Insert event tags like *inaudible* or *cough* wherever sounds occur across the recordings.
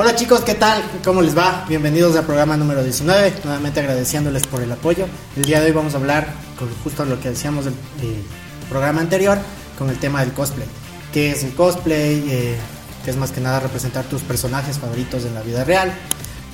Hola chicos, ¿qué tal? ¿Cómo les va? Bienvenidos al programa número 19, nuevamente agradeciéndoles por el apoyo. El día de hoy vamos a hablar con justo lo que decíamos del eh, programa anterior, con el tema del cosplay. ¿Qué es el cosplay? Eh, que es más que nada representar tus personajes favoritos en la vida real,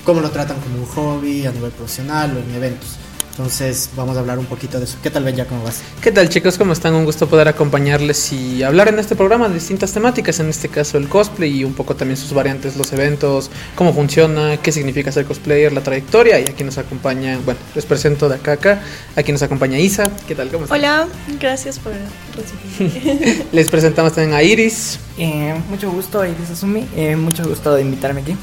cómo lo tratan como un hobby a nivel profesional o en eventos. Entonces vamos a hablar un poquito de eso. ¿Qué tal Ben ya cómo vas? ¿Qué tal chicos? ¿Cómo están? Un gusto poder acompañarles y hablar en este programa de distintas temáticas, en este caso el cosplay y un poco también sus variantes, los eventos, cómo funciona, qué significa ser cosplayer, la trayectoria y aquí nos acompaña, bueno, les presento de acá a acá, aquí nos acompaña Isa. ¿Qué tal? ¿Cómo están? Hola, gracias por recibirme. *laughs* les presentamos también a Iris. Eh, mucho gusto, Iris Asumi. Eh, mucho gusto de invitarme aquí.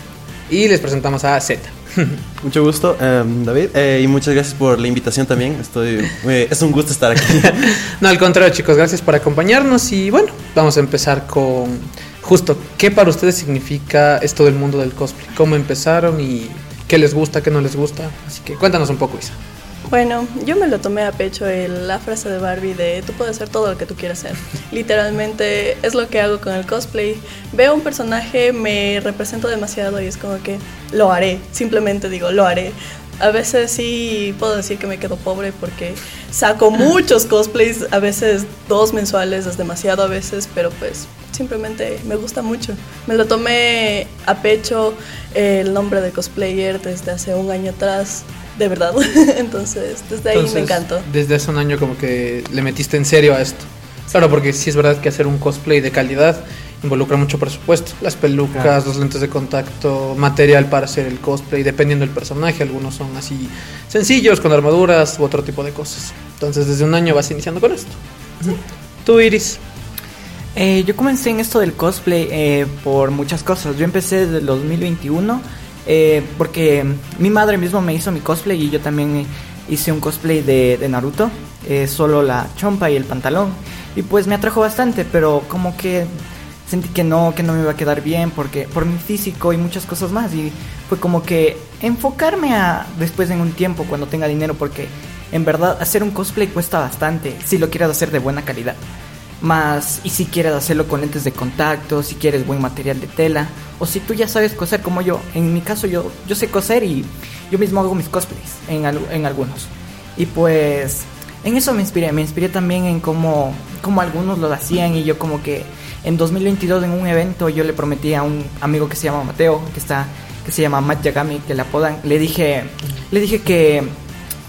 Y les presentamos a Z. *laughs* Mucho gusto, um, David, eh, y muchas gracias por la invitación también. Estoy, eh, es un gusto estar aquí. *laughs* no, al contrario, chicos, gracias por acompañarnos y bueno, vamos a empezar con justo qué para ustedes significa esto del mundo del cosplay, cómo empezaron y qué les gusta, qué no les gusta. Así que cuéntanos un poco, Isa. Bueno, yo me lo tomé a pecho el, la frase de Barbie de tú puedes hacer todo lo que tú quieras hacer. Literalmente es lo que hago con el cosplay. Veo un personaje, me represento demasiado y es como que lo haré. Simplemente digo, lo haré. A veces sí puedo decir que me quedo pobre porque saco *laughs* muchos cosplays, a veces dos mensuales es demasiado a veces, pero pues simplemente me gusta mucho. Me lo tomé a pecho el nombre de cosplayer desde hace un año atrás de verdad. *laughs* Entonces, desde ahí me encantó. Desde hace un año como que le metiste en serio a esto. Claro, porque sí es verdad que hacer un cosplay de calidad involucra mucho presupuesto. Las pelucas, los lentes de contacto, material para hacer el cosplay, dependiendo del personaje. Algunos son así sencillos, con armaduras u otro tipo de cosas. Entonces, desde un año vas iniciando con esto. Tú, Iris. Eh, yo comencé en esto del cosplay eh, por muchas cosas. Yo empecé desde el 2021 eh, porque mi madre mismo me hizo mi cosplay y yo también hice un cosplay de, Naruto, eh, solo la chompa y el pantalón. Y pues me atrajo bastante, pero como que sentí que no, que no me iba a quedar bien porque por mi físico y muchas cosas más. Y fue como que enfocarme a después en un tiempo cuando tenga dinero porque en verdad hacer un cosplay cuesta bastante si lo quieres hacer de buena calidad. Más, y si quieres hacerlo con lentes de contacto, si quieres buen material de tela, o si tú ya sabes coser como yo. En mi caso, yo, yo sé coser y yo mismo hago mis cosplays en, en algunos. Y pues, en eso me inspiré. Me inspiré también en cómo, cómo algunos lo hacían. Y yo, como que en 2022, en un evento, yo le prometí a un amigo que se llama Mateo, que está que se llama Matt Yagami, que le apodan. Le dije, le dije que,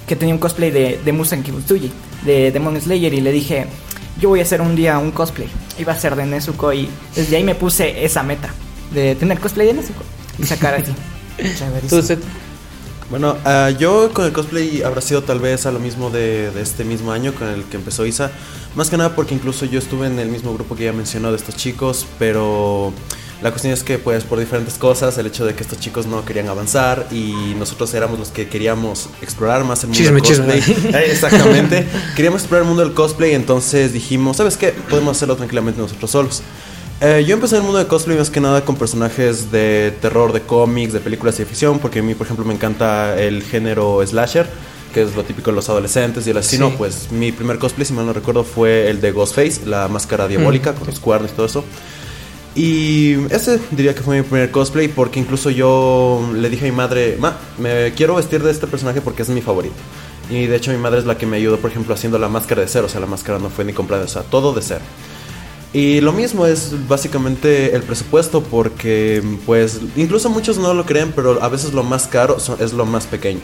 que tenía un cosplay de, de Musan Kibutsuji, de Demon Slayer, y le dije yo voy a hacer un día un cosplay. Iba a ser de Nezuko y desde ahí me puse esa meta de tener cosplay de Nezuko y sacar así. *laughs* bueno, uh, yo con el cosplay habrá sido tal vez a lo mismo de, de, este mismo año con el que empezó Isa. Más que nada porque incluso yo estuve en el mismo grupo que ya mencionó de estos chicos, pero la cuestión es que pues por diferentes cosas, el hecho de que estos chicos no querían avanzar y nosotros éramos los que queríamos explorar más el mundo del cosplay. *laughs* Eh, exactamente. queríamos explorar el mundo del cosplay, entonces dijimos, ¿sabes qué? Podemos hacerlo tranquilamente nosotros solos. Eh, yo empecé en el mundo del cosplay más que nada con personajes de terror, de cómics, de películas de ficción, porque a mí, por ejemplo, me encanta el género slasher, que es lo típico de los adolescentes y el asesino. Pues mi primer cosplay, si mal no recuerdo, fue el de Ghostface, la máscara diabólica mm. con los cuernos y todo eso. Y ese diría que fue mi primer cosplay porque incluso yo le dije a mi madre, ma, me quiero vestir de este personaje porque es mi favorito. Y de hecho mi madre es la que me ayudó, por ejemplo, haciendo la máscara de cero. O sea, la máscara no fue ni comprada, o sea, todo de cero. Y lo mismo es básicamente el presupuesto porque, pues, incluso muchos no lo creen, pero a veces lo más caro es lo más pequeño.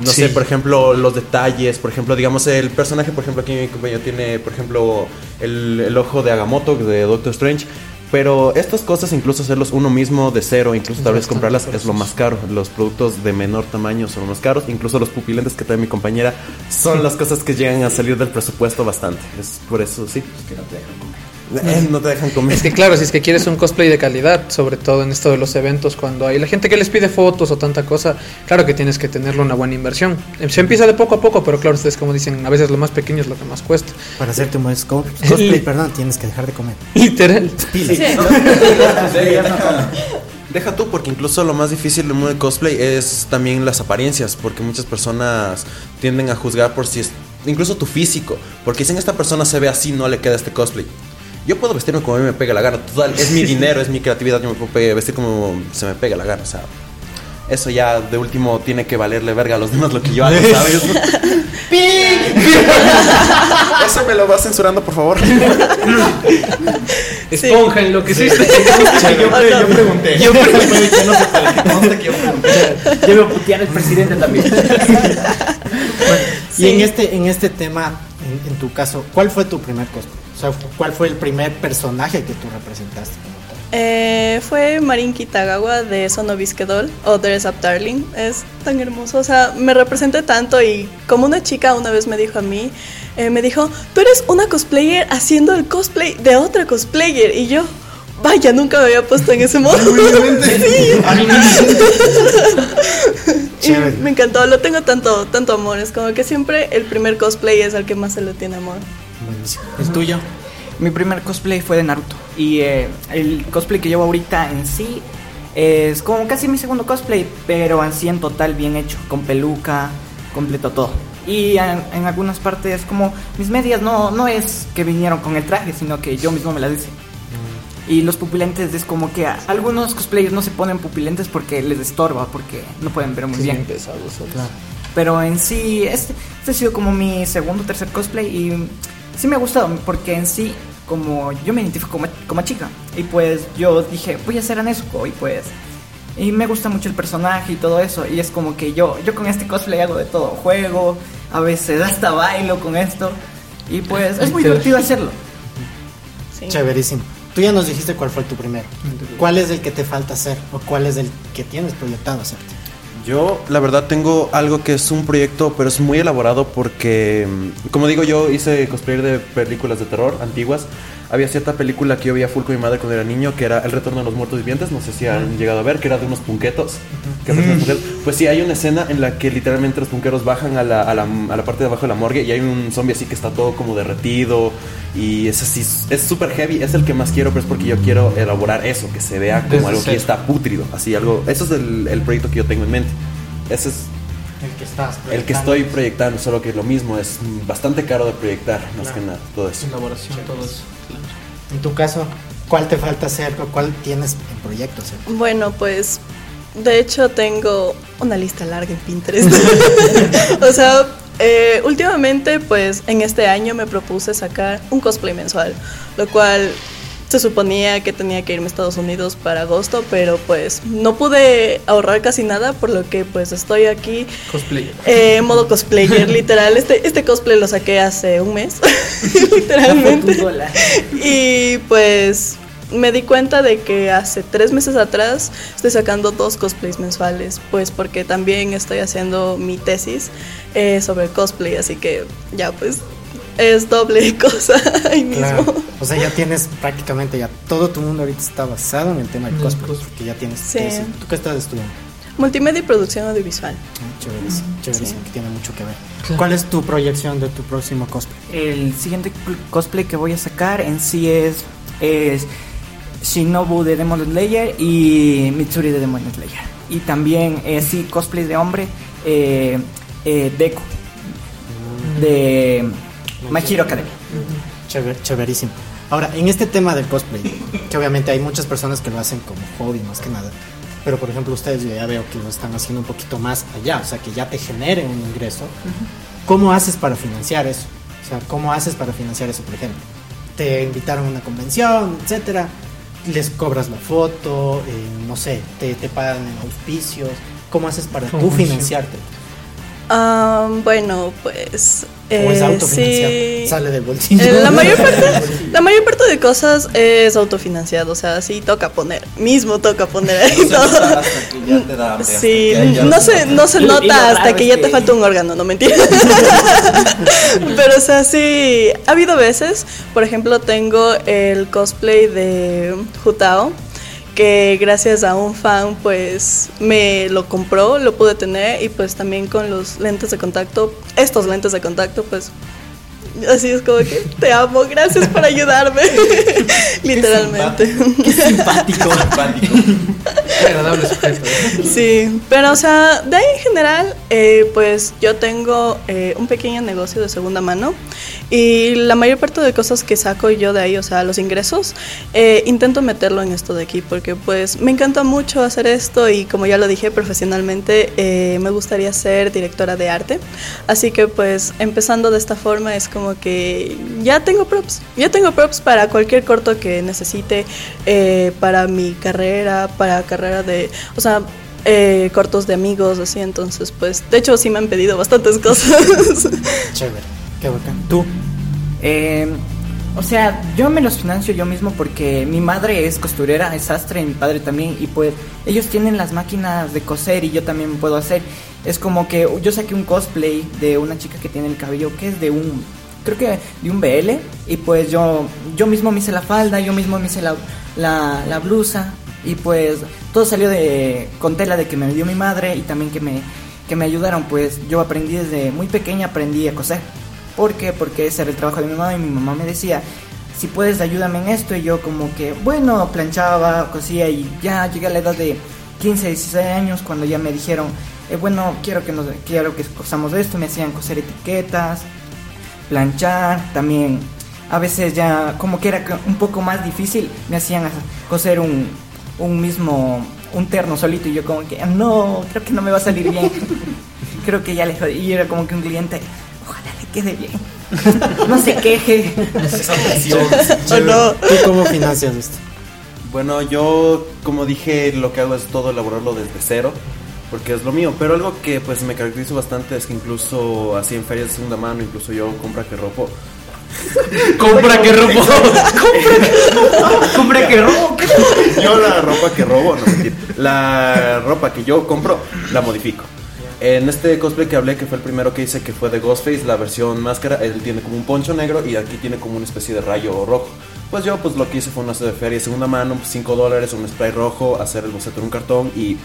No sé, por ejemplo, los detalles, por ejemplo, digamos, el personaje, por ejemplo, aquí mi compañero tiene, por ejemplo, el, el ojo de Agamotto de Doctor Strange. Pero estas cosas, incluso hacerlos uno mismo de cero, incluso tal vez comprarlas es lo más caro. Los productos de menor tamaño son los más caros. Incluso los pupilentes que trae mi compañera son las cosas que llegan a salir del presupuesto bastante. Es por eso, sí. Eh, no te dejan comer. Es que claro, si es que quieres un cosplay de calidad, sobre todo en esto de los eventos, cuando hay la gente que les pide fotos o tanta cosa, claro que tienes que tenerlo una buena inversión. Se empieza de poco a poco, pero claro, ustedes como dicen, a veces lo más pequeño es lo que más cuesta. Para hacerte un buen cos- *laughs* cosplay, perdón, tienes que dejar de comer. Literal. Deja tú, porque incluso lo más difícil del mundo del cosplay es también las apariencias, porque muchas personas tienden a juzgar por si es, incluso tu físico, porque dicen esta persona se ve así, no le queda este cosplay. Yo puedo vestirme como a mí me pega la gana, total, es mi *laughs* dinero, es mi creatividad, yo me puedo vestir como se me pega la gana, o sea, eso ya de último tiene que valerle verga a los demás lo que yo hago, ¿sabes? *laughs* *laughs* eso me lo vas censurando, por favor. Esponja en lo que hiciste. yo, yo pregunté. Yo pregunté. no sé que yo pregunté. Debo putear al presidente también. Y en este, en este tema, en, en tu caso, ¿cuál fue tu primer cosplay? O sea, ¿cuál fue el primer personaje que tú representaste como tal? Eh, fue Marin Kitagawa de Sono Doll o Dress Up Darling. Es tan hermoso, o sea, me representé tanto y como una chica una vez me dijo a mí, eh, me dijo, tú eres una cosplayer haciendo el cosplay de otra cosplayer y yo, vaya, nunca me había puesto en ese modo. *laughs* *laughs* Y Chévere. me encantó, lo tengo tanto, tanto amor, es como que siempre el primer cosplay es al que más se le tiene amor. Buenísimo. ¿El tuyo? Mi primer cosplay fue de Naruto. Y eh, el cosplay que llevo ahorita en sí es como casi mi segundo cosplay, pero así en total bien hecho, con peluca, completo todo. Y en, en algunas partes como mis medias no, no es que vinieron con el traje, sino que yo mismo me las hice. Y los pupilentes es como que a- algunos cosplayers no se ponen pupilentes porque les estorba, porque no pueden ver muy bien. pesados. Claro. Pero en sí, este, este ha sido como mi segundo o tercer cosplay y sí me ha gustado porque en sí, como yo me identifico como, como chica y pues yo dije, voy a hacer a Nezuko y pues... Y me gusta mucho el personaje y todo eso y es como que yo, yo con este cosplay hago de todo, juego, a veces hasta bailo con esto y pues es muy divertido hacerlo. Sí. Chéverísimo. Tú ya nos dijiste cuál fue tu primero. ¿Cuál es el que te falta hacer o cuál es el que tienes proyectado hacerte? Yo, la verdad, tengo algo que es un proyecto, pero es muy elaborado porque, mm, como digo, yo hice cosplayer de películas de terror antiguas. Había cierta película que yo veía full con mi madre cuando era niño, que era El retorno de los muertos vivientes. No sé si han llegado a ver, que era de unos punquetos. que punquetos. Pues sí, hay una escena en la que literalmente los punqueros bajan a la, a la, a la parte de abajo de la morgue y hay un zombie así que está todo como derretido. Y es así, es súper heavy. Es el que más quiero, pero es porque yo quiero elaborar eso, que se vea como Desde algo que está pútrido. Así, algo. Eso es el, el proyecto que yo tengo en mente. Ese es El que estás el que estoy proyectando, solo que lo mismo es bastante caro de proyectar, más Claro. que nada, todo eso. Elaboración, todo eso. En tu caso, ¿cuál te falta hacer o cuál tienes en proyecto hacer? Bueno, pues de hecho tengo una lista larga en Pinterest. *laughs* o sea, eh, últimamente pues en este año me propuse sacar un cosplay mensual, lo cual se suponía que tenía que irme a Estados Unidos para agosto, pero pues no pude ahorrar casi nada, por lo que pues estoy aquí Cosplay. eh, en modo cosplayer, *laughs* literal. Este, este cosplay lo saqué hace un mes, *laughs* literalmente. Y pues me di cuenta de que hace tres meses atrás estoy sacando dos cosplays mensuales, pues porque también estoy haciendo mi tesis eh, sobre cosplay, así que ya pues es doble cosa *laughs* ahí mismo. Claro. O sea, ya tienes prácticamente ya todo tu mundo ahorita está basado en el tema del cosplay, porque ya tienes Sí. ¿Tú qué estás estudiando? Multimedia y producción audiovisual. Ah, Chéverísimo, chéverísimo, Sí. que tiene mucho que ver. Claro. ¿Cuál es tu proyección de tu próximo cosplay? El siguiente cosplay que voy a sacar en sí es, es Shinobu de Demon Slayer y Mitsuri de Demon Slayer. Y también eh, sí cosplay de hombre, eh, eh, Deku de My Hero Academia. Chéver- chéverísimo. Ahora, en este tema del cosplay, que obviamente hay muchas personas que lo hacen como hobby más que nada, pero por ejemplo ustedes yo ya veo que lo están haciendo un poquito más allá, o sea, que ya te genere un ingreso. ¿Cómo haces para financiar eso? O sea, ¿cómo haces para financiar eso, por ejemplo? Te invitaron a una convención, etcétera, les cobras la foto, eh, no sé, te, te pagan en auspicios. ¿Cómo haces para tú financiarte? Ah, bueno, pues. o es eh, autofinanciado. sí. Sale del bolsillo. Eh, la, mayor parte, *laughs* la mayor parte de cosas es autofinanciado, o sea, sí toca poner, mismo toca poner ahí *laughs* No todo. hasta que ya te da hambre, hasta Sí, ya no se, no se Y nota hasta que ya te falta un órgano, no mentira. *laughs* Pero, o sea, sí, ha habido veces, por ejemplo, tengo el cosplay de Jutao, que gracias a un fan, pues, me lo compró, lo pude tener, y pues también con los lentes de contacto, estos lentes de contacto, pues, así es como que te amo, gracias por ayudarme, *laughs* *laughs* literalmente. simpático. *laughs* simpático. Qué agradable sujeto. ¿eh? Sí, pero o sea, de ahí en general, eh, pues yo tengo eh, un pequeño negocio de segunda mano y la mayor parte de cosas que saco yo de ahí, o sea, los ingresos, eh, intento meterlo en esto de aquí porque pues me encanta mucho hacer esto y como ya lo dije profesionalmente, eh, me gustaría ser directora de arte. Así que pues empezando de esta forma es como que ya tengo props, ya tengo props para cualquier corto que necesite eh, para mi carrera, para carrera de, o sea, eh, cortos de amigos, así, entonces pues, de hecho sí me han pedido bastantes cosas. *laughs* *laughs* Chévere. Qué bacán. Tú. Eh, o sea, yo me los financio yo mismo porque mi madre es costurera, es sastre, mi padre también, y pues ellos tienen las máquinas de coser y yo también puedo hacer. Es como que yo saqué un cosplay de una chica que tiene el cabello que es de un, creo que de un BL, y pues yo, yo mismo me hice la falda, yo mismo me hice la, la, la blusa, y pues todo salió de, con tela de que me dio mi madre y también que me, que me ayudaron, pues yo aprendí desde muy pequeña, aprendí a coser. ¿Por qué? Porque ese era el trabajo de mi mamá y mi mamá me decía, si puedes ayúdame en esto y yo como que, bueno, planchaba, cosía y ya llegué a la edad de 15, 16 años cuando ya me dijeron, eh, bueno, quiero que nos, quiero que cosamos esto, me hacían coser etiquetas, planchar, también a veces ya como que era un poco más difícil, me hacían coser un, un mismo, un terno solito y yo como que, no, creo que no me va a salir bien. *laughs* creo que ya le jodí. Y era como que un cliente, quede bien. *laughs* no se queje. ¿O *laughs* no? ¿Tú cómo financias esto? Bueno, yo, como dije, lo que hago es todo elaborarlo desde cero, porque es lo mío. Pero algo que pues me caracteriza bastante es que incluso así en ferias de segunda mano, incluso yo compra que ropo. *laughs* Compra que robo. Compre que robo. Yo la ropa que robo, no mentira. La ropa que yo compro, la modifico. En este cosplay que hablé, que fue el primero que hice, que fue de Ghostface, la versión máscara, él tiene como un poncho negro y aquí tiene como una especie de rayo rojo. Pues yo pues lo que hice fue una de feria de segunda mano, 5 dólares, un spray rojo, hacer el boceto en un cartón y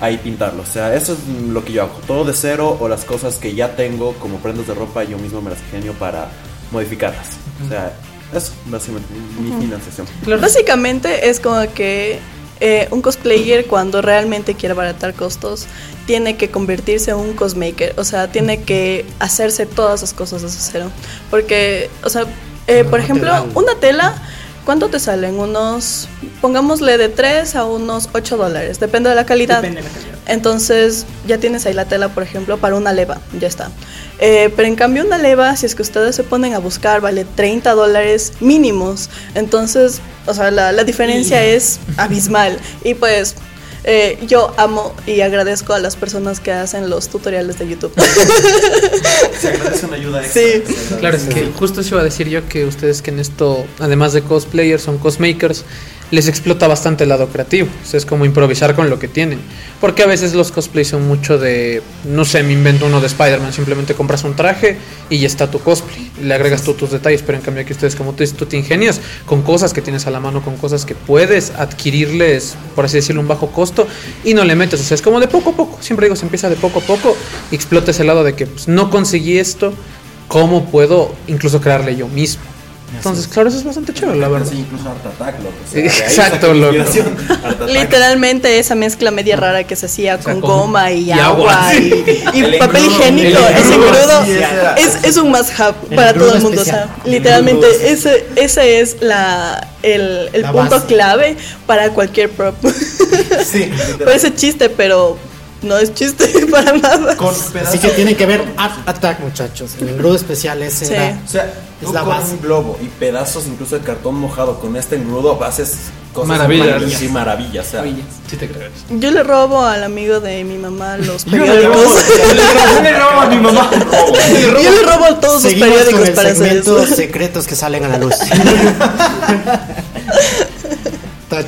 ahí pintarlo. O sea, eso es lo que yo hago. Todo de cero o las cosas que ya tengo como prendas de ropa, yo mismo me las genio para modificarlas. O sea, eso, básicamente, mi financiación. Básicamente es como que eh, un cosplayer cuando realmente quiere abaratar costos tiene que convertirse en un cosmaker, o sea, tiene que hacerse todas esas cosas desde cero. Porque, o sea, eh, por ejemplo, una tela, ¿cuánto te salen? Unos, pongámosle de 3 a unos 8 dólares, depende de la calidad. Depende de la calidad. Entonces ya tienes ahí la tela, por ejemplo, para una leva, ya está. Eh, pero en cambio una leva, si es que ustedes se ponen a buscar, vale 30 dólares mínimos. Entonces, o sea, la, la diferencia es abismal. Y pues eh, yo amo y agradezco a las personas que hacen los tutoriales de YouTube. *laughs* Se agradece una ayuda extra. Sí. Claro, es que justo eso iba a decir yo que ustedes que en esto, además de cosplayers, son cosmakers, les explota bastante el lado creativo. Es como improvisar con lo que tienen. Porque a veces los cosplays son mucho de, no sé, me invento uno de Spider-Man, simplemente compras un traje y ya está tu cosplay. Le agregas tú tus detalles, pero en cambio aquí ustedes, como tú dices, tú te ingenias con cosas que tienes a la mano, con cosas que puedes adquirirles, por así decirlo, un bajo costo y no le metes. O sea, es como de poco a poco. Siempre digo, se empieza de poco a poco y explota ese lado de que pues, no conseguí esto, ¿cómo puedo incluso crearle yo mismo? Entonces, claro, eso es bastante chévere, la verdad. Sí, incluso Art Attack, loco. O sea, Exacto, loco. *laughs* Attack. Literalmente esa mezcla media rara que se hacía con, con- goma y, y agua, agua, y, *laughs* y El papel engrudo, higiénico, ese sí, era. es, es un must have El para todo el mundo. O especial. sea, literalmente ese, ese es la, el, el La punto base. clave para cualquier prop. Sí. *laughs* Parece chiste, pero no es chiste para nada. Así que tienen que ver Art Attack, muchachos. El engrudo especial ese Sí. era. O sea, tú la base. un globo y pedazos incluso de cartón mojado con este engrudo haces cosas Maravillas. maravillas. Sí, maravillas. O sea, Sí te creo. Yo le robo al amigo de mi mamá los Yo le periódicos. robo- Le grabó en Yo le robo a todos sus periódicos con el para hacer eso. secretos que salen a la luz.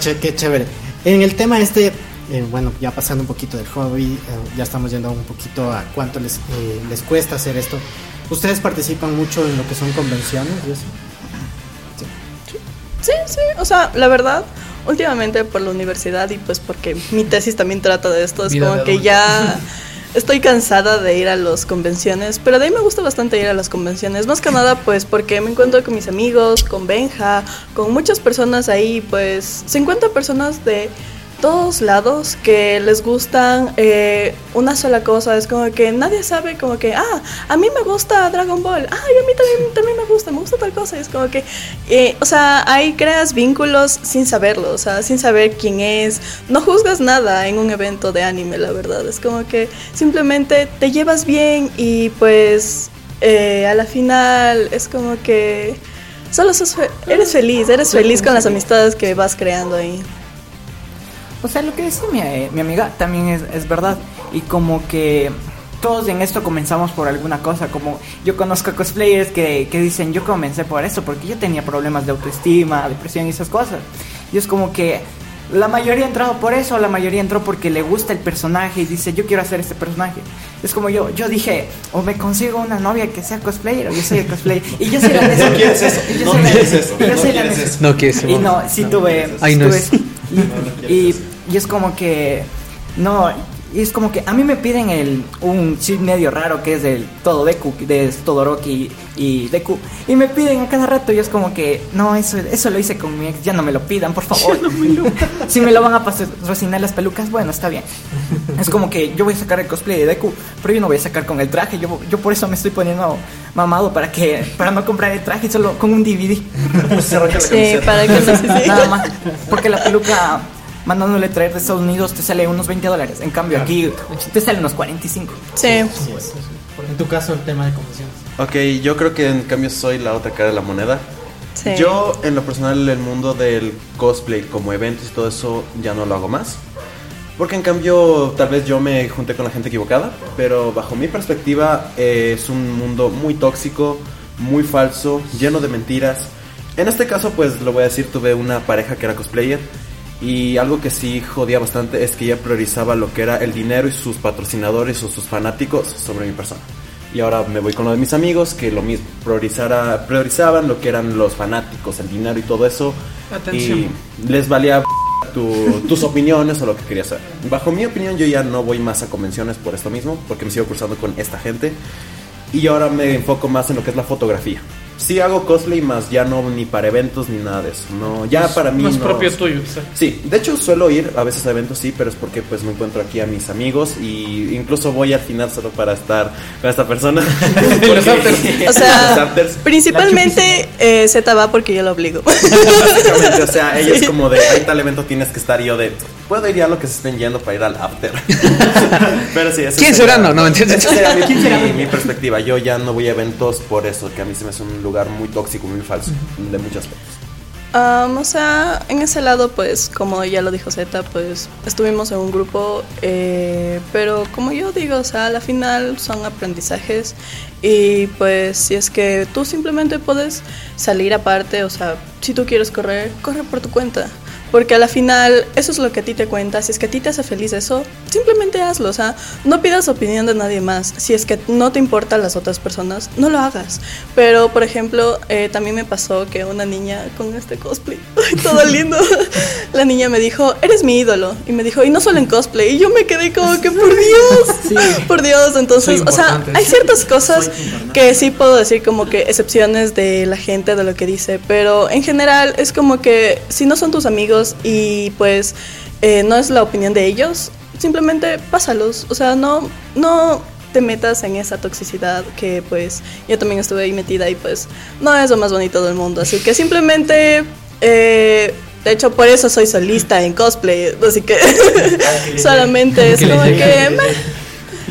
Ché- qué chévere. En el tema este, eh, bueno, ya pasando un poquito del hobby, eh, ya estamos yendo un poquito a cuánto les, eh, les cuesta hacer esto. ¿Ustedes participan mucho en lo que son convenciones y eso? Sí, sí, o sea, la verdad, últimamente por la universidad y pues porque mi tesis también trata de esto, es Vida como que ya *laughs* estoy cansada de ir a las convenciones, pero de ahí me gusta bastante ir a las convenciones, más que nada pues porque me encuentro con mis amigos, con Benja, con muchas personas ahí, pues 50 personas de todos lados que les gustan eh, una sola cosa, es como que nadie sabe como que, ah, a mí me gusta Dragon Ball, ah, y a mí también, también me gusta, me gusta tal cosa, y es como que, eh, o sea, ahí creas vínculos sin saberlo, o sea, sin saber quién es, no juzgas nada en un evento de anime, la verdad, es como que simplemente te llevas bien y pues eh, a la final es como que solo sos fe- eres feliz, eres feliz con las amistades que vas creando ahí. O sea, lo que decía mi, eh, mi amiga también es, es verdad. Y como que todos en esto comenzamos por alguna cosa. Como yo conozco cosplayers que, que dicen, yo comencé por eso, porque yo tenía problemas de autoestima, depresión y esas cosas. Y es como que la mayoría ha entrado por eso, la mayoría entró porque le gusta el personaje y dice, yo quiero hacer este personaje. Es como yo, yo dije, o me consigo una novia que sea cosplayer o yo soy el cosplayer. Y yo soy la *laughs* No quieres eso, no quieres eso, no quieres eso. No quieres y no, sí tuve. No tuve- y, y es como que. No, y es como que a mí me piden el un chip medio raro que es del todo Deku, de Todoroki y Deku. Y me piden a cada rato y es como que. No, eso, eso lo hice con mi ex, ya no me lo pidan, por favor. *laughs* si me lo van a patrocinar las pelucas, bueno, está bien. Es como que yo voy a sacar el cosplay de Deku, pero yo no voy a sacar con el traje. Yo, yo por eso me estoy poniendo mamado para que para no comprar el traje solo con un DVD. *laughs* Sí, para que no se Nada más. Porque la peluca mandándole traer de Estados Unidos te sale unos 20 dólares. En cambio, aquí te sale unos 45. Sí. En tu caso, el tema de convenciones. Ok, yo creo que en cambio soy la otra cara de la moneda. Sí. Yo, en lo personal, el mundo del cosplay como eventos y todo eso ya no lo hago más. Porque en cambio, tal vez yo me junté con la gente equivocada, pero bajo mi perspectiva eh, es un mundo muy tóxico, muy falso, lleno de mentiras. En este caso, pues lo voy a decir, tuve una pareja que era cosplayer y algo que sí jodía bastante es que ella priorizaba lo que era el dinero y sus patrocinadores o sus fanáticos sobre mi persona. Y ahora me voy con lo de mis amigos que lo mismo, priorizara, priorizaban lo que eran los fanáticos, el dinero y todo eso. Atención. Y les valía *laughs* tu- tus opiniones o lo que querías hacer. Bajo mi opinión, yo ya no voy más a convenciones por esto mismo, porque me sigo cruzando con esta gente. Y ahora me enfoco más en lo que es la fotografía. Sí hago cosplay, más ya no ni para eventos ni nada de eso. No, ya para mí Más no. propio tuyo, quizá. Sí, de hecho suelo ir a veces a eventos, sí, pero es porque pues me encuentro aquí a mis amigos y incluso voy al final solo para estar con esta persona. *laughs* *laughs* Los afters. *laughs* O Los sea, afters. principalmente eh, Z va porque yo lo obligo. Básicamente, o sea, ella es como de, hay tal evento tienes que estar y yo de, puedo ir ya a lo que se estén yendo para ir al after. *laughs* Pero sí, esa ¿Quién será? No, no, entiendes. Esa sería mi, mi- mi perspectiva. Yo ya no voy a eventos por eso, que a mí se me hace un lugar muy tóxico, muy falso, de muchas cosas. Am, o sea, en ese lado, pues, como ya lo dijo Z, pues estuvimos en un grupo, eh, pero como yo digo, o sea, a la final son aprendizajes y pues si es que tú simplemente puedes salir aparte, o sea, si tú quieres correr, corre por tu cuenta. Porque a la final eso es lo que a ti te cuenta. Si es que a ti te hace feliz eso, simplemente hazlo. O sea, no pidas opinión de nadie más. Si es que no te importan las otras personas, no lo hagas. Pero, por ejemplo, eh, también me pasó que una niña con este cosplay, *laughs* ay, todo *laughs* lindo, la niña me dijo, eres mi ídolo. Y me dijo, y no solo en cosplay. Y yo me quedé como que, por Dios, *laughs* por Dios. Entonces, o sea, hay ciertas cosas que sí puedo decir como que excepciones de la gente, de lo que dice. Pero en general es como que si no son tus amigos y pues eh, no es la opinión de ellos, simplemente pásalos. O sea, no, no te metas en esa toxicidad que pues yo también estuve ahí metida y pues no es lo más bonito del mundo. Así que simplemente... eh, de hecho, por eso soy solista en cosplay. Así que *laughs* solamente es como que...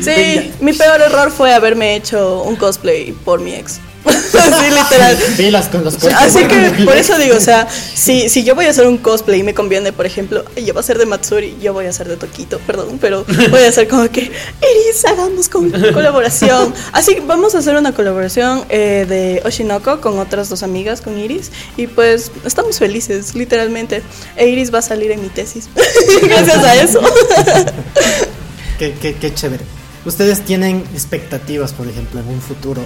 Sí, mi peor error fue haberme hecho un cosplay por mi ex. *laughs* Así literal. Pilas con los Así que por eso digo, o sea, si, si yo voy a hacer un cosplay y me conviene, por ejemplo, yo voy a ser de Matsuri, yo voy a ser de Toquito, perdón, pero voy a hacer como que, Iris, hagamos con *laughs* colaboración. Así que vamos a hacer una colaboración eh, de Oshinoko con otras dos amigas, con Iris, y pues estamos felices, literalmente. E Iris va a salir en mi tesis, *laughs* gracias a eso. Qué, qué, qué chévere. ¿Ustedes tienen expectativas, por ejemplo, en un futuro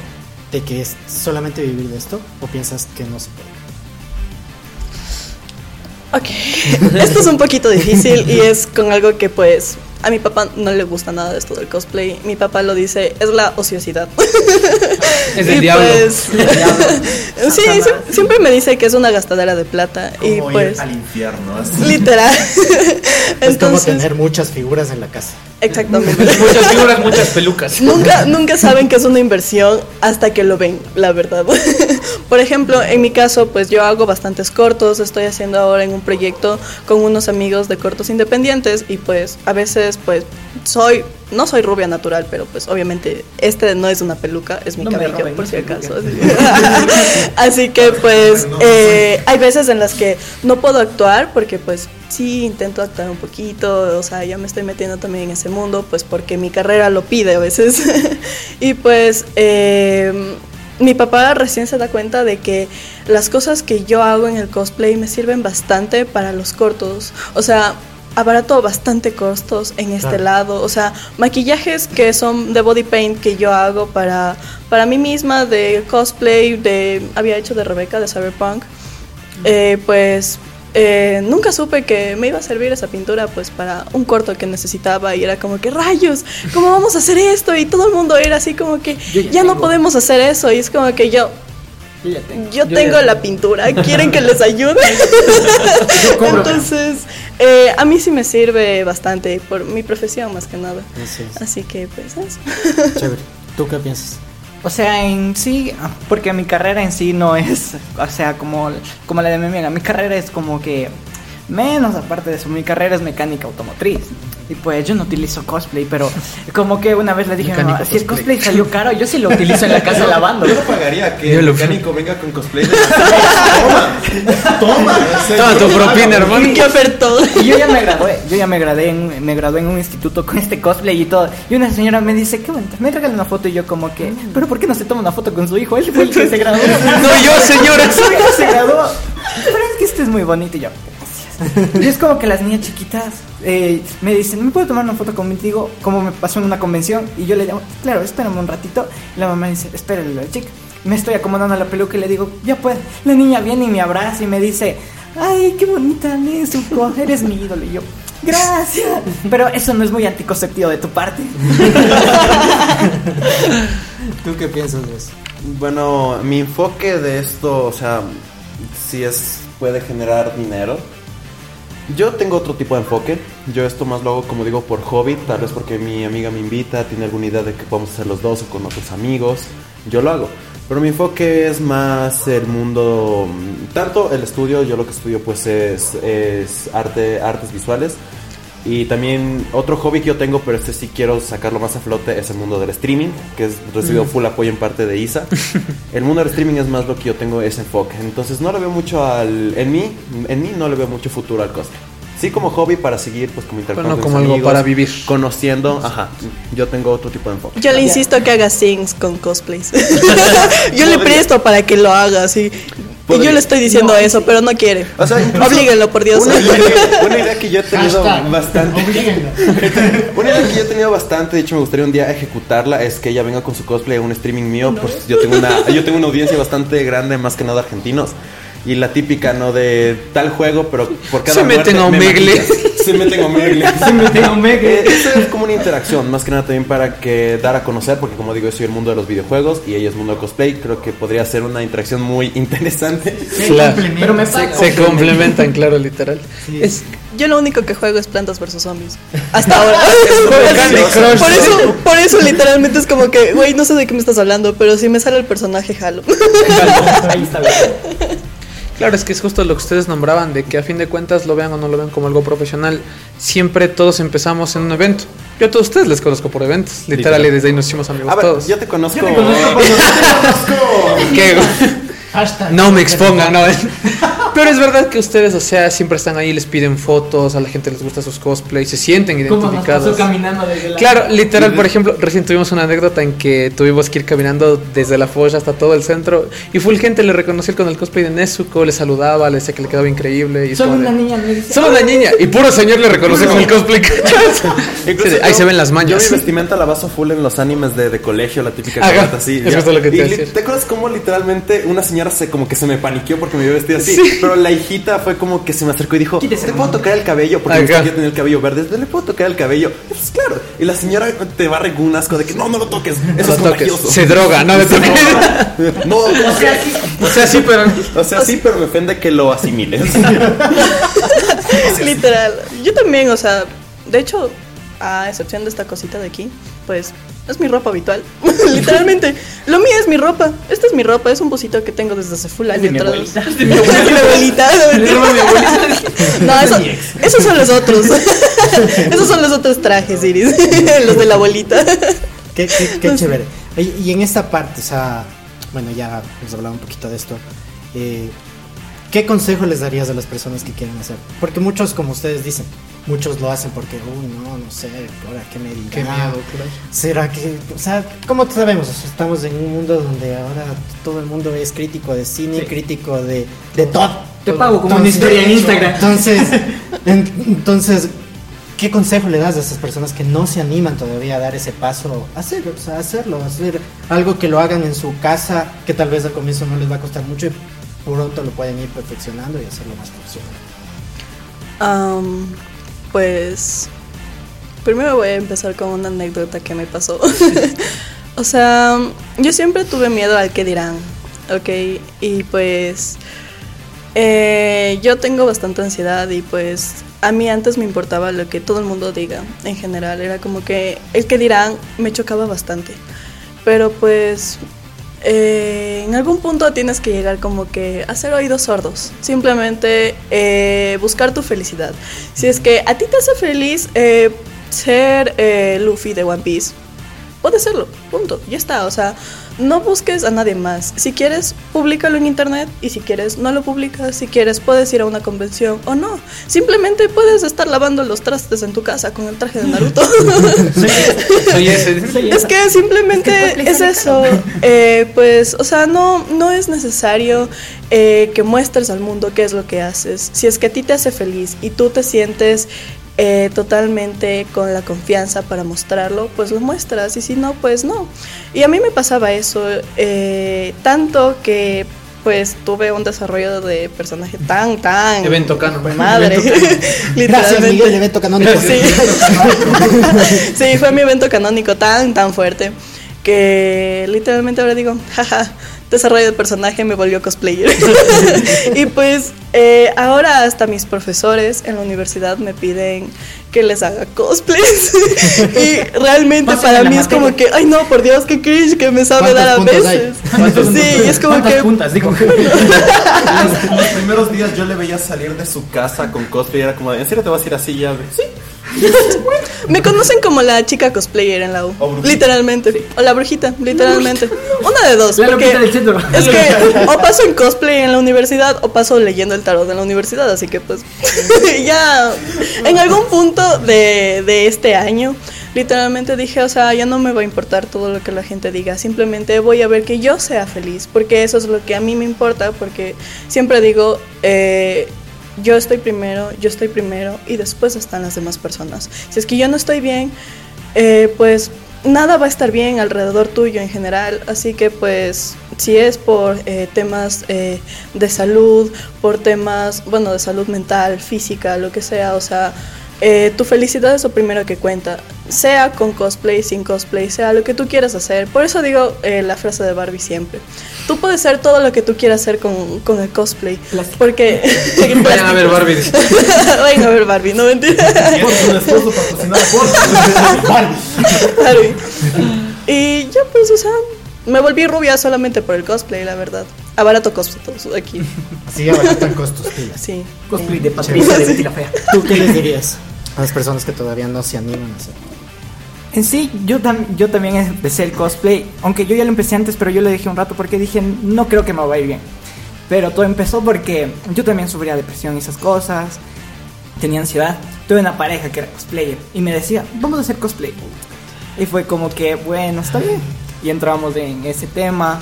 de que es solamente vivir de esto? ¿O piensas que no se puede? Ok, *laughs* esto es un poquito difícil y es con algo que pues a mi papá no le gusta nada de esto del cosplay. Mi papá lo dice, es la ociosidad. *laughs* Es el Y diablo. pues, *laughs* sí, Satanás. sie- siempre me dice que es una gastadera de plata y pues ir al infierno. así. literal. Es como tener muchas figuras en la casa. Exactamente. *laughs* Muchas figuras, muchas pelucas. Nunca, *laughs* nunca saben que es una inversión hasta que lo ven, la verdad. *laughs* Por ejemplo, en mi caso, pues yo hago bastantes cortos, estoy haciendo ahora en un proyecto con unos amigos de cortos independientes y pues a veces pues soy, no soy rubia natural, pero pues obviamente este no es una peluca, es mi No cabello, roben, por si acaso. Así, Así que pues eh, hay veces en las que no puedo actuar porque pues sí intento actuar un poquito, o sea, ya me estoy metiendo también en ese mundo, pues porque mi carrera lo pide a veces. *laughs* y pues eh, mi papá recién se da cuenta de que las cosas que yo hago en el cosplay me sirven bastante para los cortos. O sea, abarato bastante costos en este Claro. lado. O sea, maquillajes que son de body paint que yo hago para, para mí misma, de cosplay, de había hecho de Rebeca, de Cyberpunk. Eh, pues eh, nunca supe que me iba a servir esa pintura pues para un corto que necesitaba y era como que rayos, ¿cómo vamos a hacer esto? Y todo el mundo era así como que ya ya no podemos hacer eso y es como que yo Yo tengo. yo Yo tengo ya- la pintura, *laughs* ¿quieren que les ayude? *laughs* Entonces, eh, a mí sí me sirve bastante por mi profesión más que nada. Así. Así que pues eso. Chévere. ¿Tú qué piensas? O sea, en sí, porque mi carrera en sí no es, o sea, como, como la de mi amiga, mi carrera es como que, menos aparte de eso, mi carrera es mecánica automotriz. Y pues yo no utilizo cosplay, pero como que una vez le dije, a mi Mecánico mamá, si el cosplay. salió caro, yo sí lo utilizo en la casa lavando. Yo no pagaría que Yo el lo- mecánico venga con cosplay *laughs* Toma, toma. Toma tu propina, hermano. ¿Qué ofertó? Y yo ya me gradué, yo ya me gradué, en, me gradué en un instituto con este cosplay y todo. Y una señora me dice, qué bonita, me regalan una foto y yo como que, pero ¿por qué no se toma una foto con su hijo? Él fue el que se graduó. *laughs* No, yo, señora. *laughs* Su hijo se graduó. Pero es que este es muy bonito y yo. *laughs* Y es como que las niñas chiquitas eh, me dicen, ¿me puedo tomar una foto contigo? Como me pasó en una convención. Y yo le digo, claro, espérame un ratito. Y la mamá dice, espérale la chica. Me estoy acomodando la peluca y le digo, ya pues. La niña viene y me abraza y me dice, ay, qué bonita Nezuko, eres mi ídolo. Y yo, gracias. Pero eso no es muy anticonceptivo de tu parte. *laughs* ¿Tú qué piensas de eso? Bueno, mi enfoque de esto, o sea, si es puede generar dinero. Yo tengo otro tipo de enfoque. Yo esto más lo hago, como digo, por hobby, tal vez porque mi amiga me invita, tiene alguna idea de que podemos hacer los dos o con otros amigos. Yo lo hago. Pero mi enfoque es más el mundo, tanto el estudio, yo lo que estudio pues es, es arte, artes visuales. Y también otro hobby que yo tengo, pero este sí quiero sacarlo más a flote, es el mundo del streaming, que es recibido full apoyo en parte de ISA. *laughs* el mundo del streaming es más lo que yo tengo ese enfoque. Entonces no le veo mucho al... En mí, en mí no le veo mucho futuro al cosplay. Sí como hobby para seguir pues como intercambio no con como mis algo amigos, para vivir. Conociendo, ajá. Yo tengo otro tipo de enfoque. Yo le insisto que haga sings con cosplays. *laughs* *laughs* yo le presto para que lo haga, sí. Y yo le estoy diciendo eso, pero no quiere. O sea, incluso- Oblíguenlo, por Dios. Una idea, que, una idea que yo he tenido Hashtag, bastante. oblíguenlo. *laughs* Una idea que yo he tenido bastante, de hecho me gustaría un día ejecutarla, es que ella venga con su cosplay a un streaming mío, pues yo tengo una, yo tengo una audiencia bastante grande, más que nada argentinos. Y la típica, ¿no? De tal juego, pero por cada Se meten a me Omegle. *laughs* Se meten a Omegle. *laughs* Se meten a Omegle. Eh, Esto es como una interacción, más que nada también para que dar a conocer, porque como digo, yo soy el mundo de los videojuegos y ella es mundo del cosplay. Creo que podría ser una interacción muy interesante. *laughs* Claro. Pero me Se, se complementan, claro, literal. Es, Yo lo único que juego es Plantas vs Zombies. Hasta ahora. Por eso, por eso literalmente es como que, güey, no sé de qué me estás hablando, pero si me sale el personaje, jalo. Ahí está. bien. Claro, es que es justo lo que ustedes nombraban, de que a fin de cuentas lo vean o no lo vean como algo profesional, siempre todos empezamos en un evento. Yo a todos ustedes les conozco por eventos, literal, y desde ahí nos hicimos amigos A ver, todos. yo te conozco. Yo te conozco, *laughs* pero no te conozco. *laughs* ¿Qué? Hashtag. No me expongan, no. *laughs* Pero es verdad que ustedes, o sea, siempre están ahí, les piden fotos, a la gente les gusta sus cosplays, se sienten ¿Cómo nos identificados. pasó caminando desde la... Claro, literal, por ejemplo, recién tuvimos una anécdota en que tuvimos que ir caminando desde la folla hasta todo el centro y full gente le reconoció con el cosplay de Nezuko, le saludaba, le decía que le quedaba increíble. Y Solo de- una niña me dice... Solo una niña. Y puro señor le reconoció con el cosplay. Incluso *laughs* Ahí yo- se ven las Yo mañas. mi vestimenta la baso full en los animes de, de colegio, la típica Ajá, así. es ya. justo lo que te Y. ¿Te acuerdas cómo literalmente una señora se como que se me paniqueó porque me había vestido así? Sí. Pero la hijita fue como que se me acercó y dijo, Quítese, ¿te puedo mamá". tocar el cabello? Porque yo tenía el cabello verde. ¿Le puedo tocar el cabello? Y Pues claro. Y la señora te barre con un asco de que no, no lo toques. Eso No es toques. contagioso. Se droga, no le toques. No, O sea, sí. O sea, sí, pero. o sea, sí, pero me ofende que lo asimiles. *laughs* Literal. Yo también, o sea, de hecho, a excepción de esta cosita de aquí, pues es mi ropa habitual. *laughs* Literalmente, lo mío es mi ropa. Esta es mi ropa, es un busito que tengo desde hace full de mi abuelita. *laughs* *laughs* Es de mi abuelita. no, eso- esos son los otros. esos son los otros trajes, Iris. los de la abuelita. Qué, qué- qué chévere. Y, y en esta parte, o sea, bueno, ya hemos hablado un poquito de esto. eh, ¿Qué consejo les darías a las personas que quieren hacer? Porque muchos, como ustedes dicen, muchos lo hacen porque, uy, no, no sé, ahora qué me dirán. Qué miedo, claro. ¿Será que, o sea, como sabemos, estamos en un mundo donde ahora todo el mundo es crítico de cine, Sí. crítico de, de todo. Te pago como una historia en Instagram. Entonces, *laughs* en- entonces, ¿qué consejo le das a esas personas que no se animan todavía a dar ese paso? a Hacer, o sea, hacerlo, hacer algo que lo hagan en su casa, que tal vez al comienzo no les va a costar mucho pronto lo pueden ir perfeccionando y hacerlo más profesional. Pues primero voy a empezar con una anécdota que me pasó. *laughs* o sea, yo siempre tuve miedo al que dirán, ¿ok? Y pues eh, yo tengo bastante ansiedad y pues a mí antes me importaba lo que todo el mundo diga en general. Era como que el que dirán me chocaba bastante. Pero pues eh, en algún punto tienes que llegar como que a hacer oídos sordos. Simplemente eh, buscar tu felicidad. Si es que a ti te hace feliz eh, ser Luffy de One Piece, puedes serlo. Punto. Ya está. O sea, no busques a nadie más. Si quieres, públicalo en internet. Y si quieres, no lo publicas. Si quieres, puedes ir a una convención o no. Simplemente puedes estar lavando los trastes en tu casa con el traje de Naruto. *laughs* Soy ese. *laughs* Soy Es que simplemente Es que eso. Eh, pues, o sea, no, no es necesario eh, que muestres al mundo qué es lo que haces. Si es que a ti te hace feliz y tú te sientes eh, totalmente con la confianza para mostrarlo, pues lo muestras. Y si no, pues no. Y a mí me pasaba eso. eh, tanto que pues tuve un desarrollo de personaje tan, tan... Evento canon. de Madre. *laughs* Gracias, Literalmente. Miguel, evento canónico. Sí. *laughs* sí, fue mi evento canónico tan, tan fuerte que literalmente ahora digo, jaja, desarrollo de personaje me volvió cosplayer. *laughs* y pues eh, ahora hasta mis profesores en la universidad me piden que les haga cosplays. *laughs* y realmente para mí es materia. como que, ay no, por Dios, qué cringe que me sabe ¿Cuántos dar a veces. ¿Cuántos *laughs* Sí, y es como ¿Cuántas que... puntas? Digo, los, los primeros días yo le veía salir de su casa con cosplay. Era como, ¿en serio te vas a ir así ya? Sí. Me conocen como la chica cosplayer en la U. O literalmente. O la brujita, literalmente. Una de dos. La porque del centro. Es que o paso en cosplay en la universidad o paso leyendo el tarot en la universidad. Así que pues *laughs* ya en algún punto de, de este año. Literalmente dije, o sea, ya no me va a importar todo lo que la gente diga, simplemente voy a ver que yo sea feliz, porque eso es lo que a mí me importa, porque siempre digo, eh, yo estoy primero, yo estoy primero y después están las demás personas. Si es que yo no estoy bien, eh, pues nada va a estar bien alrededor tuyo en general. Así que pues si es por eh, temas eh, de salud, por temas, bueno, de salud mental, física, lo que sea, o sea, eh, tu felicidad es lo primero que cuenta. Sea con cosplay, sin cosplay, sea lo que tú quieras hacer. Por eso digo eh, la frase de Barbie siempre. Tú puedes ser todo lo que tú quieras hacer con, con el cosplay. Plástico. Porque... *laughs* *laughs* Vayan a ver Barbie. *laughs* Vayan a ver Barbie, no mentira. Barbie. Y ya pues, o sea, me volví rubia solamente por el cosplay, la verdad. abarato costo todos aquí. Así abaratan costos, pilas. Sí. Cosplay de Patricia de Betty la Fea. ¿Tú qué les dirías a las personas que todavía no se animan a hacer? En sí, yo, tam- yo también empecé el cosplay, aunque yo ya lo empecé antes, pero yo le dejé un rato porque dije, no creo que me va a ir bien. Pero todo empezó porque yo también sufría depresión y esas cosas, tenía ansiedad. Tuve una pareja que era cosplayer y me decía, vamos a hacer cosplay. Y fue como que, bueno, está bien. Y entramos en ese tema.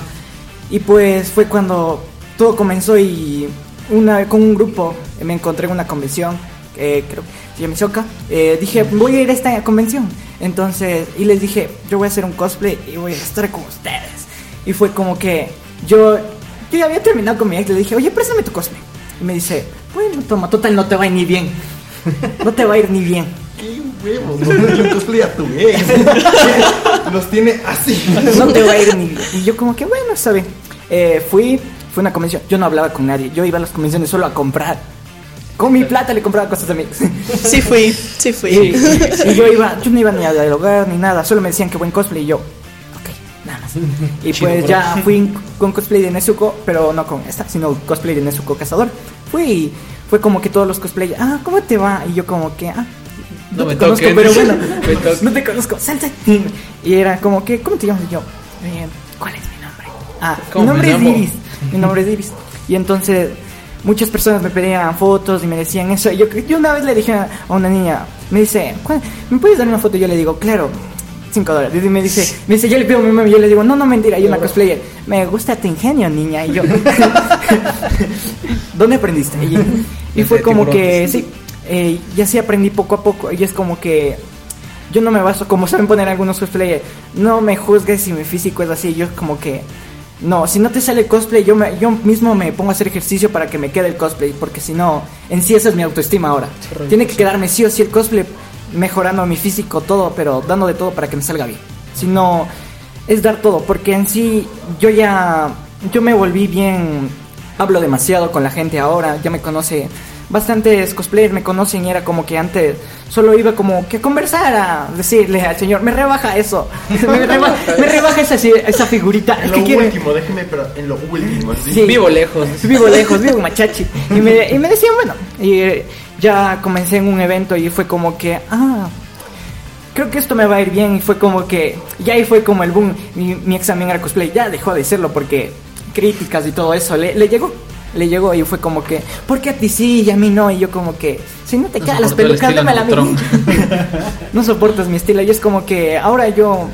Y pues fue cuando todo comenzó y una, con un grupo me encontré en una convención, eh, creo que se llama Isoka. Eh, dije, voy a ir a esta convención. Entonces, y les dije, yo voy a hacer un cosplay y voy a estar con ustedes. Y fue como que yo, yo ya había terminado con mi ex, le dije, oye, préstame tu cosplay. Y me dice, bueno, toma, total, no te va a ir ni bien. No te va a ir ni bien. *laughs* ¡Qué huevos! No le un cosplay a tu ex. *laughs* Los tiene así. no te va a ir ni bien. Y yo como que, bueno, está bien. Eh, fui, fue una convención, yo no hablaba con nadie, yo iba a las convenciones solo a comprar. Con mi plata le compraba cosas a mí. Sí fui, sí fui. Y, y yo iba, yo no iba ni a dialogar ni nada, solo me decían que buen cosplay y yo, ok, nada más. Y pues ya fui con cosplay de Nezuko, pero no con esta, sino cosplay de Nezuko Cazador. Fui y fue como que todos los cosplay, ah, ¿cómo te va? Y yo como que, ah, no, No me conozco, toquen. pero bueno, *laughs* no te conozco, salte. Y era como que, ¿cómo te llamas? Y yo, "Eh, ¿cuál es mi nombre? Ah, mi ¿Cómo me nombre es? Iris. Mi nombre es Iris. Y entonces muchas personas me pedían fotos y me decían eso. Yo, yo una vez le dije a una niña, me dice, "¿Cuál- ¿me puedes dar una foto? Y yo le digo, claro. 5 dólares. Y me dice, me dice, yo le pido a mi mamá y yo le digo, no, no, mentira, hay una cosplayer. Me gusta tu ingenio, niña. Y yo, *laughs* ¿dónde aprendiste? Y, y fue como que, sí, eh, y así aprendí poco a poco. Y es como que yo no me baso, como saben poner algunos cosplayers, no me juzgues si mi físico es así. Yo como que, no, si no te sale el cosplay, yo, me, yo mismo me pongo a hacer ejercicio para que me quede el cosplay. Porque si no, en sí esa es mi autoestima ahora. Tiene que quedarme sí o sí el cosplay, mejorando mi físico, todo, pero dando de todo para que me salga bien. Si no, es dar todo, porque en sí yo ya, yo me volví bien, hablo demasiado con la gente ahora, ya me conoce, bastantes cosplayers me conocen y era como que antes solo iba como que a conversar, a decirle al señor, me rebaja eso, me, *laughs* reba- me rebaja *laughs* esa, esa figurita, En es lo quiere... último, déjeme, pero en lo último. así. Sí. Vivo lejos. Vivo lejos, vivo en *laughs* Machachi. Y me, y me decían, bueno, y eh, ya comencé en un evento y fue como que, ah, creo que esto me va a ir bien. Y fue como que, ya ahí fue como el boom. Mi, mi ex también era cosplay, ya dejó de serlo porque críticas y todo eso le, le llegó. Le llegó y fue como que, ¿por qué a ti sí y a mí no? Y yo como que, si no te No quedan las pelucas, dámela a mí. neutrón. *laughs* no soportas mi estilo. Y es como que ahora yo,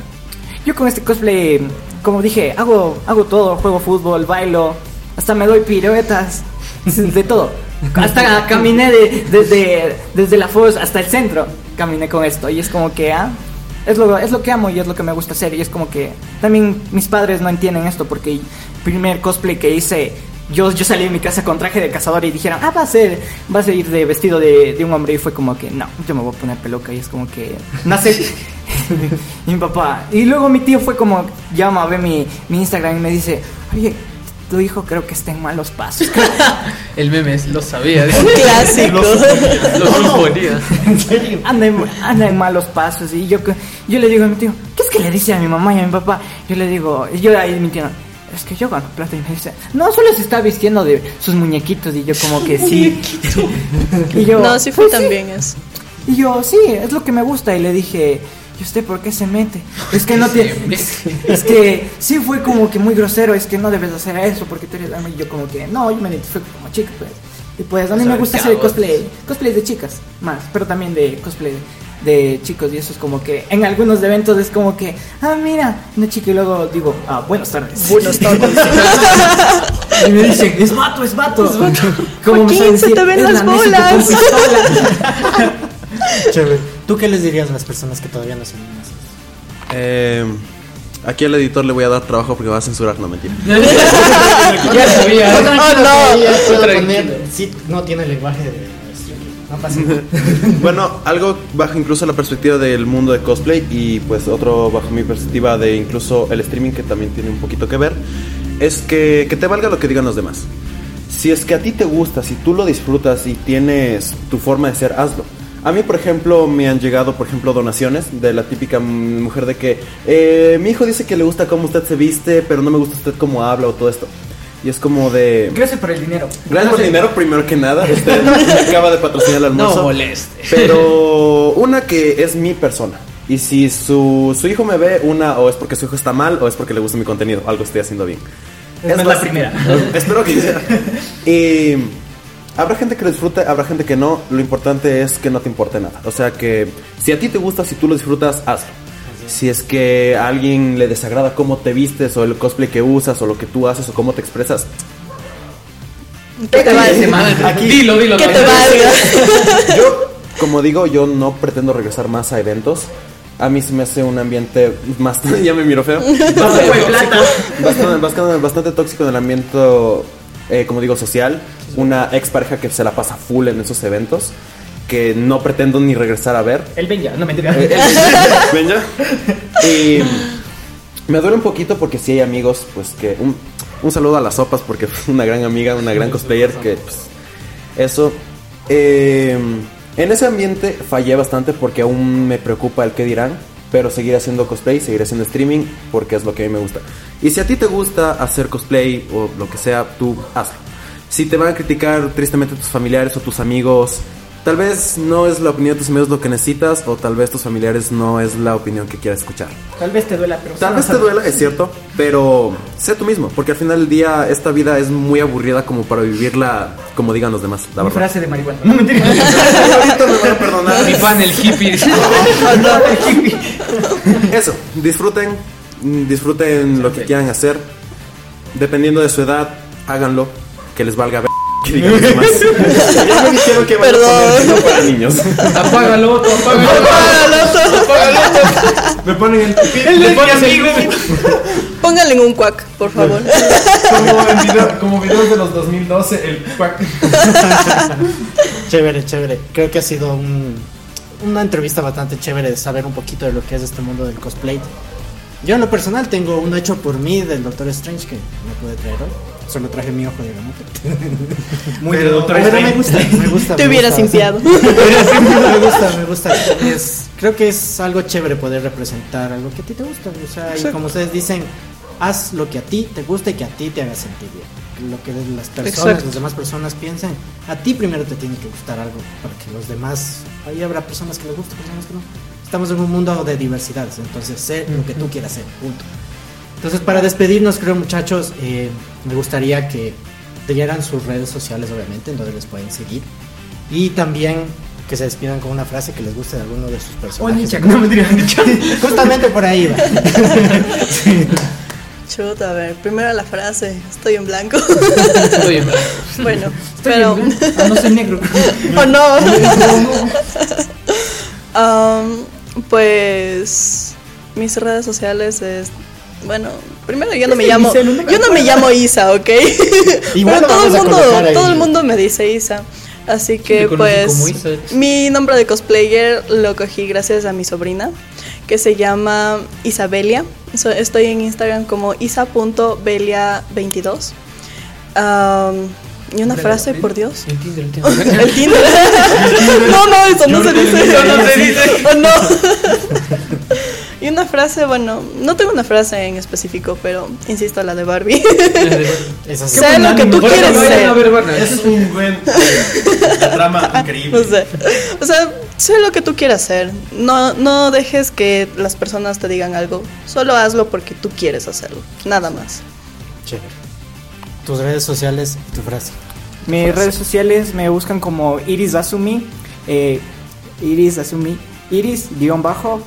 yo con este cosplay, como dije, hago, hago todo, juego fútbol, bailo, hasta me doy piruetas, *laughs* de todo. Hasta caminé de- desde, desde la Foz hasta el centro, caminé con esto. Y es como que, ah, es lo, es lo que amo y es lo que me gusta hacer. Y es como que también mis padres no entienden esto porque primer cosplay que hice, yo, yo salí de mi casa con traje de cazador y dijeron, ah, va a ser, vas a ir de vestido de, de un hombre. Y fue como que, no, yo me voy a poner peluca. Y es como que, nace. *laughs* y mi papá. Y luego mi tío fue como, llama, ve mi, mi Instagram y me dice, oye, tu hijo creo que está en malos pasos. *laughs* El meme, lo sabía. *laughs* Un clásico. Lo anda, en, anda en malos pasos. Y yo, yo le digo a mi tío, ¿qué es que le dice a mi mamá y a mi papá? Yo le digo, yo ahí mi tío, es que yo gano plata y me dice, no, solo se está vistiendo de sus muñequitos. Y yo como que sí. *laughs* y yo, No, sí fue "Pues también eso. Y yo, sí, es lo que me gusta. Y le dije, ¿y usted por qué se mete? Es que no tiene. *laughs* Es que sí fue como que muy grosero. Es que no debes hacer eso porque tú eres dama. Y yo, como que, no, yo me identifico como chica, pues. Y pues a mí me gusta hacer cosplay. Cosplay de chicas, más. Pero también de cosplay de chicos. Y eso es como que en algunos eventos es como que, ah, mira, una chica. Y luego digo, ah, buenas tardes. Buenas tardes. *laughs* y me dicen, es vato, es vato. Como Joaquín, saben se te ven "Es las bolas". pistola". *laughs* Chévere. ¿Tú qué les dirías a las personas que todavía no se animan? Eh, aquí al editor le voy a dar trabajo porque va a censurar, no mentira. *laughs* Ya sabía. Oh, no. poner- sí, no tiene lenguaje de no. *laughs* Bueno, algo bajo incluso la perspectiva del mundo de cosplay y pues otro bajo mi perspectiva de incluso el streaming que también tiene un poquito que ver, es que, que te valga lo que digan los demás. Si es que a ti te gusta, si tú lo disfrutas y tienes tu forma de ser, hazlo. A mí, por ejemplo, me han llegado, por ejemplo, donaciones de la típica mujer de que eh, mi hijo dice que le gusta cómo usted se viste, pero no me gusta usted cómo habla o todo esto. Y es como de... Gracias por el dinero. Gracias por el dinero, primero que nada. Usted *laughs* me acaba de patrocinar el almuerzo. No moleste. Pero una que es mi persona. Y si su, su hijo me ve, una o es porque su hijo está mal o es porque le gusta mi contenido. Algo estoy haciendo bien. No es la primera. *laughs* Espero que sea. *laughs* Y habrá gente que lo disfrute, habrá gente que no. Lo importante es que no te importe nada. O sea que si a ti te gusta, si tú lo disfrutas, hazlo. Si es que a alguien le desagrada cómo te vistes o el cosplay que usas o lo que tú haces o cómo te expresas, Que te valga. Aquí. Dilo, dilo. No, te valga. Yo, como digo, yo no pretendo regresar más a eventos. A mí se me hace un ambiente más... *laughs* ya me miro feo. Bastante, bastante, bastante tóxico en el ambiente, eh, como digo, social. Una ex pareja que se la pasa full en esos eventos. Que no pretendo ni regresar a ver. El Benja, no mentira. Eh, eh, ven ya. Y me duele un poquito porque sí hay amigos, pues que... Un, un saludo a las sopas porque fue una gran amiga, una gran cosplayer que... Pues, eso. Eh, en ese ambiente fallé bastante porque aún me preocupa el que dirán. Pero seguiré haciendo cosplay, seguiré haciendo streaming porque es lo que a mí me gusta. Y si a ti te gusta hacer cosplay o lo que sea, tú hazlo. Si te van a criticar tristemente tus familiares o tus amigos, tal vez no es la opinión de tus amigos lo que necesitas o tal vez tus familiares no es la opinión que quieras escuchar. Tal vez te duela, pero... Tal vez te duela, es cierto, pero sé tú mismo, porque al final del día esta vida es muy aburrida como para vivirla como digan los demás, la verdad. frase de marihuana. No mentira. *laughs* Ahorita me van a perdonar. Mi fan, el hippie. *laughs* Eso, disfruten, disfruten lo que quieran hacer. Dependiendo de su edad, háganlo, que les valga ver. Que *laughs* me dijeron que van a Perdón. poner que no para niños. Apágalo, tú, apágalo. Apágalo. Me ponen el. Le pones el Pónganle en un cuac, por favor. Como, en video- como videos de los 2012, el pack. Chévere, chévere. Creo que ha sido un- una entrevista bastante chévere de saber un poquito de lo que es este mundo del cosplay. Yo en lo personal tengo uno hecho por mí del Doctor Strange que no pude traer hoy. Solo traje mi ojo de gamote. *laughs* Muy pero, de Doctor pero me gusta, *laughs* me gusta. Te me hubieras gusta *laughs* limpiado. me gusta, me gusta. Es, creo que es algo chévere poder representar algo que a ti te gusta. O sea, y como ustedes dicen, haz lo que a ti te gusta y que a ti te haga sentir bien. Lo que las personas, Exacto. las demás personas piensen, a ti primero te tiene que gustar algo para que los demás, ahí habrá personas que les guste, personas que no. Estamos en un mundo de diversidades, entonces sé lo que tú quieras hacer, punto. Entonces, para despedirnos, creo, muchachos, eh, me gustaría que dieran sus redes sociales, obviamente, en donde les pueden seguir. Y también que se despidan con una frase que les guste de alguno de sus Oh, personajes. No mentira, *laughs* Nicha. Justamente por ahí va. *laughs* Chuta, a ver, primero la frase, estoy en blanco. Estoy en *laughs* bueno, Estoy pero... ¿no? Ah, no soy negro. ¿O no? Am, pues mis redes sociales es bueno, primero yo no me llamo no me yo no me llamo Isa, ¿ok? *laughs* Igual *laughs* Pero lo todo el mundo colocar ahí. todo el mundo me dice Isa. Así que pues Isa. mi nombre de cosplayer lo cogí gracias a mi sobrina que se llama Isabelia. So- estoy en Instagram como isa.belia22. Am, y una frase, por Dios. El Tinder, el *laughs* Tinder. El Tinder. *laughs* no, no, eso no se dice. Eso no se dice. *laughs* Oh, no. y una frase, bueno, no tengo una frase en específico, pero insisto, la de Barbie. Eso sí. sé lo que tú eso quieres ser. Ese es un buen trama increíble. No sé. O sea, sé lo que tú quieras hacer. No, no dejes que las personas te digan algo. Solo hazlo porque tú quieres hacerlo. Nada más. Chévere. Tus redes sociales y tu frase. Mis redes sociales me buscan como Iris Asumi, eh, Iris Asumi, Iris guion bajo,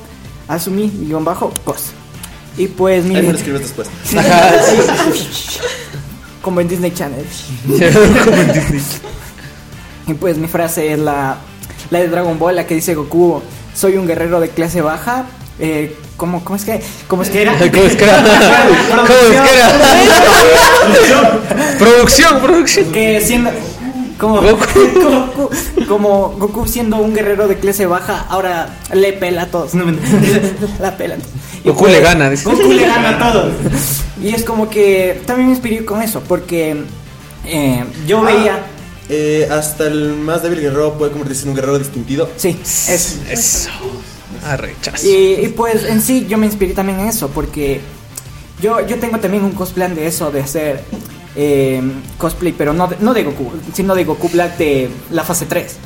Asumi guion bajo, cos. Y pues mi Ahí me lo escribes después. *laughs* como en Disney Channel. *laughs* y pues mi frase es la, la de Dragon Ball, la que dice Goku, soy un guerrero de clase baja. Eh, ¿cómo, ¿Cómo es que? ¿Cómo es que era? *laughs* ¿Cómo es que era? ¿Cómo es que era? Producción, producción. que siendo como Goku, como Goku siendo un guerrero de clase baja, ahora le pela a todos. No, *laughs* la pela. Y Goku le gana, dice. Goku le gana a *laughs* todos. Y es como que también me inspiré con eso, porque eh, yo veía. Eh, hasta el más débil guerrero puede convertirse en un guerrero distintivo. Sí, eso. Eso. Arrechazo. Y, y pues en sí yo me inspiré también en eso, porque yo, yo tengo también un cosplay de eso, de hacer eh, cosplay, pero no de, no de Goku, sino de Goku Black de la fase 3.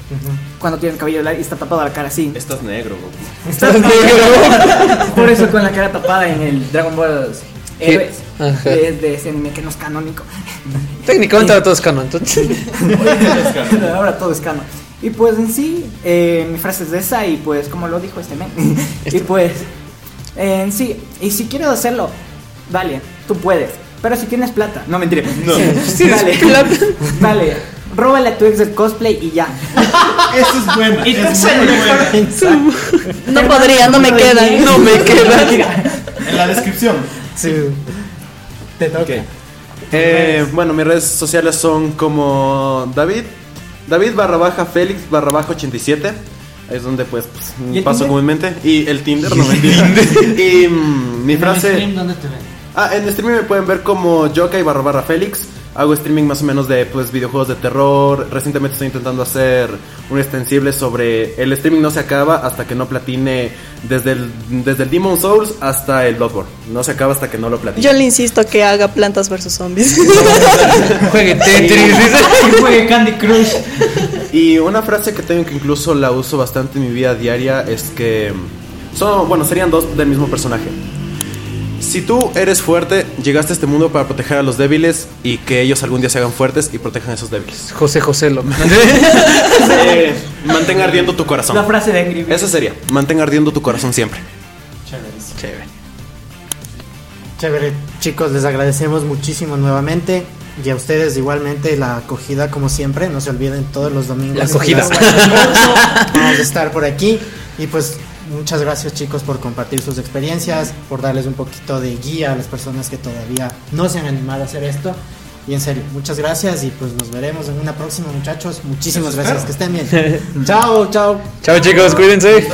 Cuando tiene el cabello largo y está tapada la cara así. Estás negro, Goku. Está *laughs* Por eso con la cara tapada en el Dragon Ball Héroes. De, de ese anime que no es canónico. Técnicamente ahora todo es canon, entonces. *laughs* Ahora todo es canon. Y pues en sí, eh, mi frase es esa y pues como lo dijo este men. *laughs* *laughs* y pues, en sí, y si quieres hacerlo, dale, tú puedes. Pero si tienes plata, no mentira. *laughs* No. Sí, dale, dale, róbale a tu ex el cosplay y ya. Eso es bueno. Y es muy. No podría, no me quedan. No me queda. En la descripción. Sí. Te toca. Eh, bueno, mis redes sociales son como David, David barra baja Félix barra baja 87. Ahí es donde pues, pues, ¿Y el paso Tinder? comúnmente. Y el Tinder, no *laughs* mentira. *laughs* y mm, mi frase... ¿Dónde te ven? Ah, en streaming me pueden ver como Yokai barra barra Félix. Hago streaming más o menos de pues videojuegos de terror. Recientemente estoy intentando hacer un extensible sobre el streaming no se acaba hasta que no platine desde el, desde el Demon Souls hasta el Bloodborne. No se acaba hasta que no lo platine. Yo le insisto que haga plantas versus zombies. *laughs* Juegue Tetris. Que *laughs* juegue Candy Crush. Y una frase que tengo que incluso la uso bastante en mi vida diaria es que son, bueno, serían dos del mismo personaje. Si tú eres fuerte, llegaste a este mundo para proteger a los débiles y que ellos algún día se hagan fuertes y protejan a esos débiles. José José lo. *laughs* Eh, mantén ardiendo tu corazón. La frase de Angry. Eso sería, mantén ardiendo tu corazón siempre. Chévere. Chévere, chicos, les agradecemos muchísimo nuevamente. Y a ustedes igualmente la acogida como siempre, no se olviden todos los domingos. La acogida. a las 8 Vamos a estar por aquí y pues muchas gracias chicos por compartir sus experiencias, por darles un poquito de guía a las personas que todavía no se han animado a hacer esto. Y en serio, muchas gracias y pues nos veremos en una próxima muchachos. Muchísimas gracias, que estén bien. *laughs* chao, chao. Chao chicos, cuídense.